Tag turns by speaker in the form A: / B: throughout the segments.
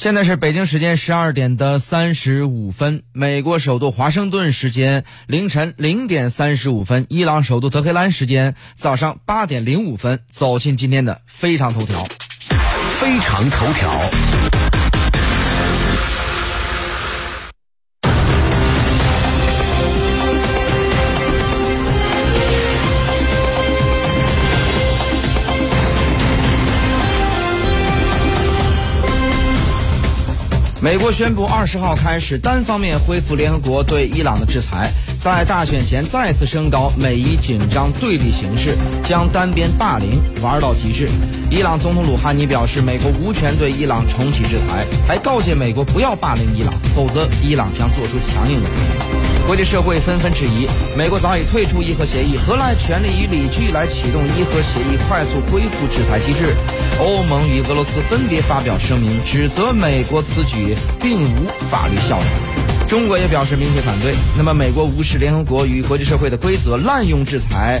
A: 现在是北京时间十二点的三十五分，美国首都华盛顿时间凌晨零点三十五分，伊朗首都德黑兰时间早上八点零五分。走进今天的非常头条，
B: 非常头条。
A: 美国宣布二十号开始单方面恢复联合国对伊朗的制裁，在大选前再次升高美伊紧张对立形势，将单边霸凌玩到极致。伊朗总统鲁哈尼表示，美国无权对伊朗重启制裁，还告诫美国不要霸凌伊朗，否则伊朗将做出强硬的回应。国际社会纷纷质疑，美国早已退出伊核协议，何来权力与理据来启动伊核协议快速恢复制裁机制？欧盟与俄罗斯分别发表声明，指责美国此举并无法律效力。中国也表示明确反对。那么，美国无视联合国与国际社会的规则，滥用制裁，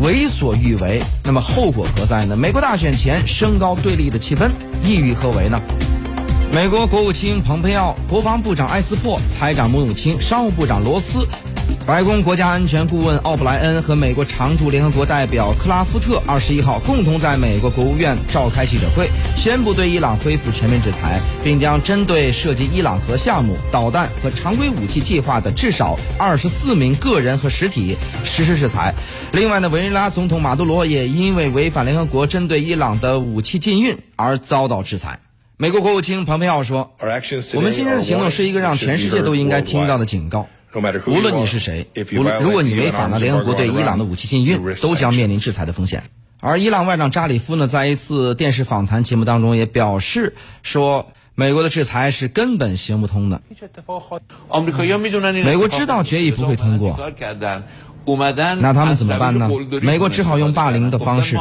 A: 为所欲为，那么后果何在呢？美国大选前升高对立的气氛，意欲何为呢？美国国务卿蓬佩奥、国防部长埃斯珀、财长姆努钦、商务部长罗斯。白宫国家安全顾问奥布莱恩和美国常驻联合国代表克拉夫特二十一号共同在美国国务院召开记者会，宣布对伊朗恢复全面制裁，并将针对涉及伊朗核项目、导弹和常规武器计划的至少二十四名个人和实体实施制裁。另外呢，委内瑞拉总统马杜罗也因为违反联合国针对伊朗的武器禁运而遭到制裁。美国国务卿蓬佩奥说：“我们今天的行动是一个让全世界都应该听到的警告。”无论你是谁，无论如果你违反了联合国对伊朗的武器禁运，都将面临制裁的风险。而伊朗外长扎里夫呢，在一次电视访谈节目当中也表示说，美国的制裁是根本行不通的。美国知道决议不会通过，那他们怎么办呢？美国只好用霸凌的方式。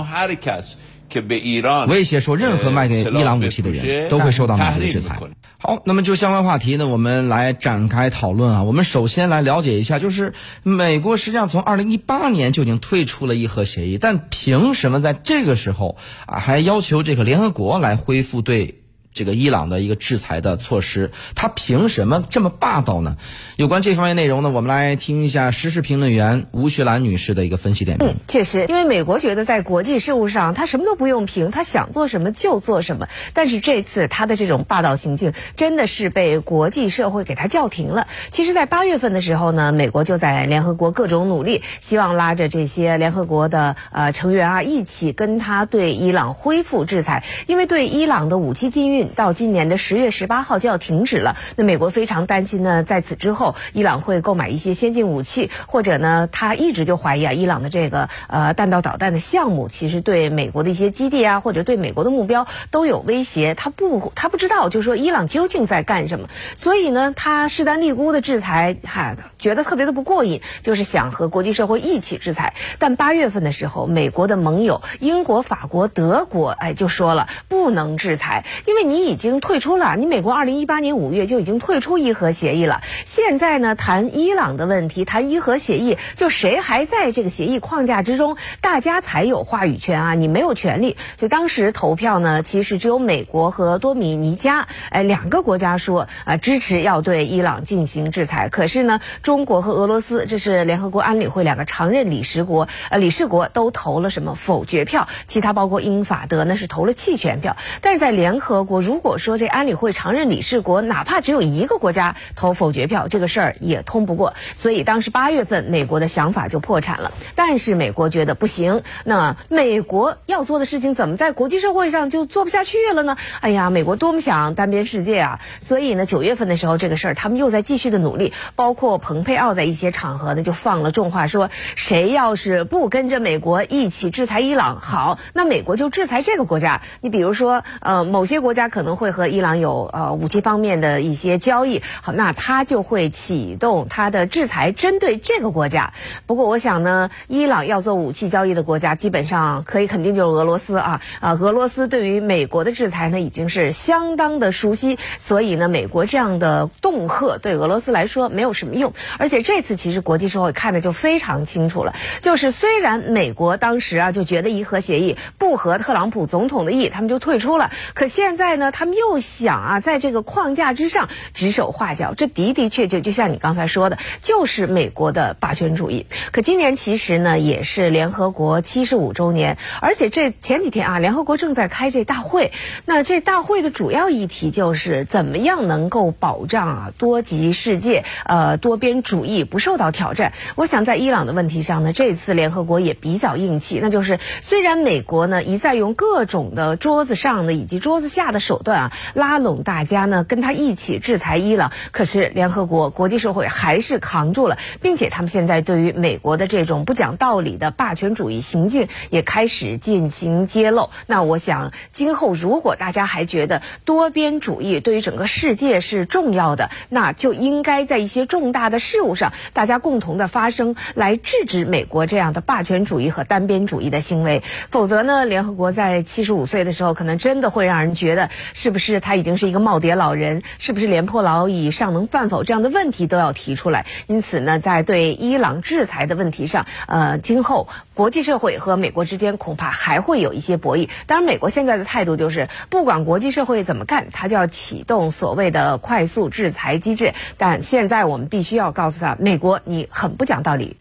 A: 威胁说，任何卖给伊朗武器的人都会受到美国的制裁。好，那么就相关话题呢，我们来展开讨论啊。我们首先来了解一下，就是美国实际上从二零一八年就已经退出了伊核协议，但凭什么在这个时候啊，还要求这个联合国来恢复对？这个伊朗的一个制裁的措施，他凭什么这么霸道呢？有关这方面内容呢，我们来听一下时事评论员吴学兰女士的一个分析点评。
C: 嗯，确实，因为美国觉得在国际事务上，他什么都不用凭，他想做什么就做什么。但是这次他的这种霸道行径，真的是被国际社会给他叫停了。其实，在八月份的时候呢，美国就在联合国各种努力，希望拉着这些联合国的呃成员啊，一起跟他对伊朗恢复制裁，因为对伊朗的武器禁运。到今年的十月十八号就要停止了。那美国非常担心呢，在此之后，伊朗会购买一些先进武器，或者呢，他一直就怀疑啊，伊朗的这个呃弹道导弹的项目，其实对美国的一些基地啊，或者对美国的目标都有威胁。他不，他不知道，就是说伊朗究竟在干什么。所以呢，他势单力孤的制裁，哈，觉得特别的不过瘾，就是想和国际社会一起制裁。但八月份的时候，美国的盟友英国、法国、德国，哎，就说了不能制裁，因为你。已经退出了，你美国二零一八年五月就已经退出伊核协议了。现在呢，谈伊朗的问题，谈伊核协议，就谁还在这个协议框架之中，大家才有话语权啊！你没有权利。就当时投票呢，其实只有美国和多米尼加，哎，两个国家说啊支持要对伊朗进行制裁。可是呢，中国和俄罗斯，这是联合国安理会两个常任理事国，呃，理事国都投了什么否决票？其他包括英法德呢是投了弃权票。但是在联合国。如果说这安理会常任理事国哪怕只有一个国家投否决票，这个事儿也通不过。所以当时八月份，美国的想法就破产了。但是美国觉得不行，那美国要做的事情怎么在国际社会上就做不下去了呢？哎呀，美国多么想单边世界啊！所以呢，九月份的时候，这个事儿他们又在继续的努力，包括蓬佩奥在一些场合呢就放了重话，说谁要是不跟着美国一起制裁伊朗，好，那美国就制裁这个国家。你比如说，呃，某些国家。可能会和伊朗有呃武器方面的一些交易，好，那他就会启动他的制裁，针对这个国家。不过我想呢，伊朗要做武器交易的国家，基本上可以肯定就是俄罗斯啊啊，俄罗斯对于美国的制裁呢已经是相当的熟悉，所以呢，美国这样的恫吓对俄罗斯来说没有什么用。而且这次其实国际社会看的就非常清楚了，就是虽然美国当时啊就觉得伊核协议不合特朗普总统的意，他们就退出了，可现在。呢，他们又想啊，在这个框架之上指手画脚，这的的确确就像你刚才说的，就是美国的霸权主义。可今年其实呢，也是联合国七十五周年，而且这前几天啊，联合国正在开这大会，那这大会的主要议题就是怎么样能够保障啊多极世界，呃多边主义不受到挑战。我想在伊朗的问题上呢，这次联合国也比较硬气，那就是虽然美国呢一再用各种的桌子上的以及桌子下的手段啊，拉拢大家呢跟他一起制裁伊朗，可是联合国国际社会还是扛住了，并且他们现在对于美国的这种不讲道理的霸权主义行径也开始进行揭露。那我想今后如果大家还觉得多边主义对于整个世界是重要的，那就应该在一些重大的事务上，大家共同的发声，来制止美国这样的霸权主义和单边主义的行为。否则呢，联合国在七十五岁的时候，可能真的会让人觉得，是不是他已经是一个耄耋老人？是不是廉颇老矣，尚能饭否？这样的问题都要提出来。因此呢，在对伊朗制裁的问题上，呃，今后国际社会和美国之间恐怕还会有一些博弈。当然，美国现在的态度就是，不管国际社会怎么干，他就要启动所谓的快速制裁机制。但现在我们必须要告诉他，美国你很不讲道理。